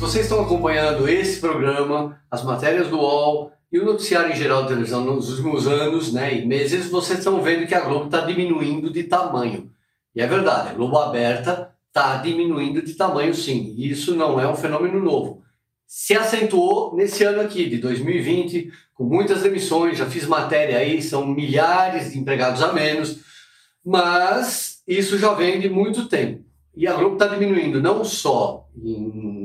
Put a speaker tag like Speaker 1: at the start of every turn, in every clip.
Speaker 1: Vocês estão acompanhando esse programa, as matérias do UOL e o noticiário em geral da televisão nos últimos anos né, e meses, vocês estão vendo que a Globo está diminuindo de tamanho. E é verdade, a Globo aberta está diminuindo de tamanho sim. E isso não é um fenômeno novo. Se acentuou nesse ano aqui, de 2020, com muitas demissões, já fiz matéria aí, são milhares de empregados a menos, mas isso já vem de muito tempo. E a Globo está diminuindo não só em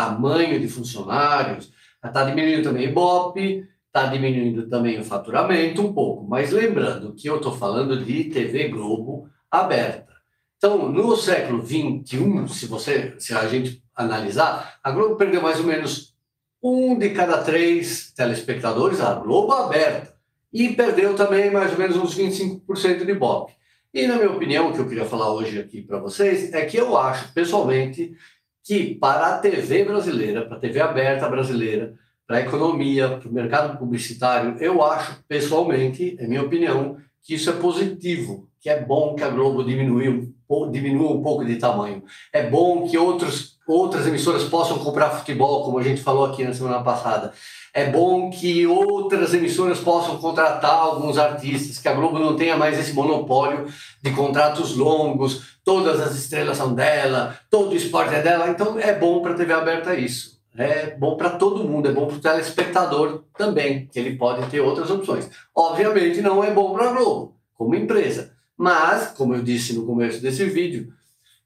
Speaker 1: tamanho de funcionários, está diminuindo também o Ibope, está diminuindo também o faturamento um pouco. Mas lembrando que eu estou falando de TV Globo aberta. Então, no século XXI, se, você, se a gente analisar, a Globo perdeu mais ou menos um de cada três telespectadores a Globo aberta. E perdeu também mais ou menos uns 25% de Ibope. E, na minha opinião, o que eu queria falar hoje aqui para vocês é que eu acho, pessoalmente, que para a TV brasileira, para a TV aberta brasileira, para a economia, para o mercado publicitário, eu acho, pessoalmente, é minha opinião, que isso é positivo, que é bom que a Globo diminua, diminua um pouco de tamanho. É bom que outros, outras emissoras possam comprar futebol, como a gente falou aqui na semana passada. É bom que outras emissoras possam contratar alguns artistas, que a Globo não tenha mais esse monopólio de contratos longos, todas as estrelas são dela, todo o esporte é dela. Então é bom para a TV aberta isso. É bom para todo mundo, é bom para o telespectador também, que ele pode ter outras opções. Obviamente não é bom para a Globo, como empresa. Mas, como eu disse no começo desse vídeo,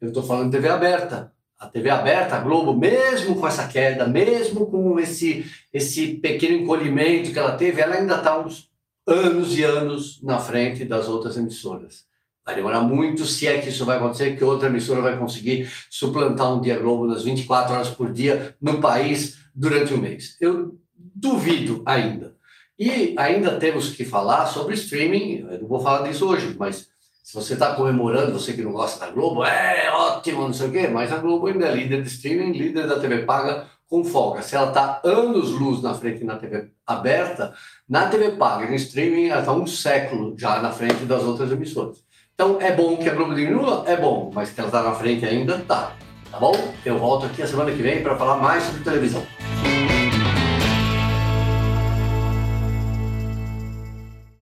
Speaker 1: eu estou falando de TV aberta a TV aberta, a Globo, mesmo com essa queda, mesmo com esse, esse pequeno encolhimento que ela teve, ela ainda está uns anos e anos na frente das outras emissoras. Vai demorar muito, se é que isso vai acontecer, que outra emissora vai conseguir suplantar um dia Globo nas 24 horas por dia no país durante um mês. Eu duvido ainda. E ainda temos que falar sobre streaming, eu não vou falar disso hoje, mas se você está comemorando, você que não gosta da Globo, é ótimo, não sei o quê, mas a Globo ainda é líder de streaming, líder da TV paga com folga. Se ela está anos luz na frente na TV aberta, na TV paga, no streaming, ela está um século já na frente das outras emissoras. Então é bom que a Globo diminua? É bom, mas que ela está na frente ainda, tá. Tá bom? Eu volto aqui a semana que vem para falar mais sobre televisão.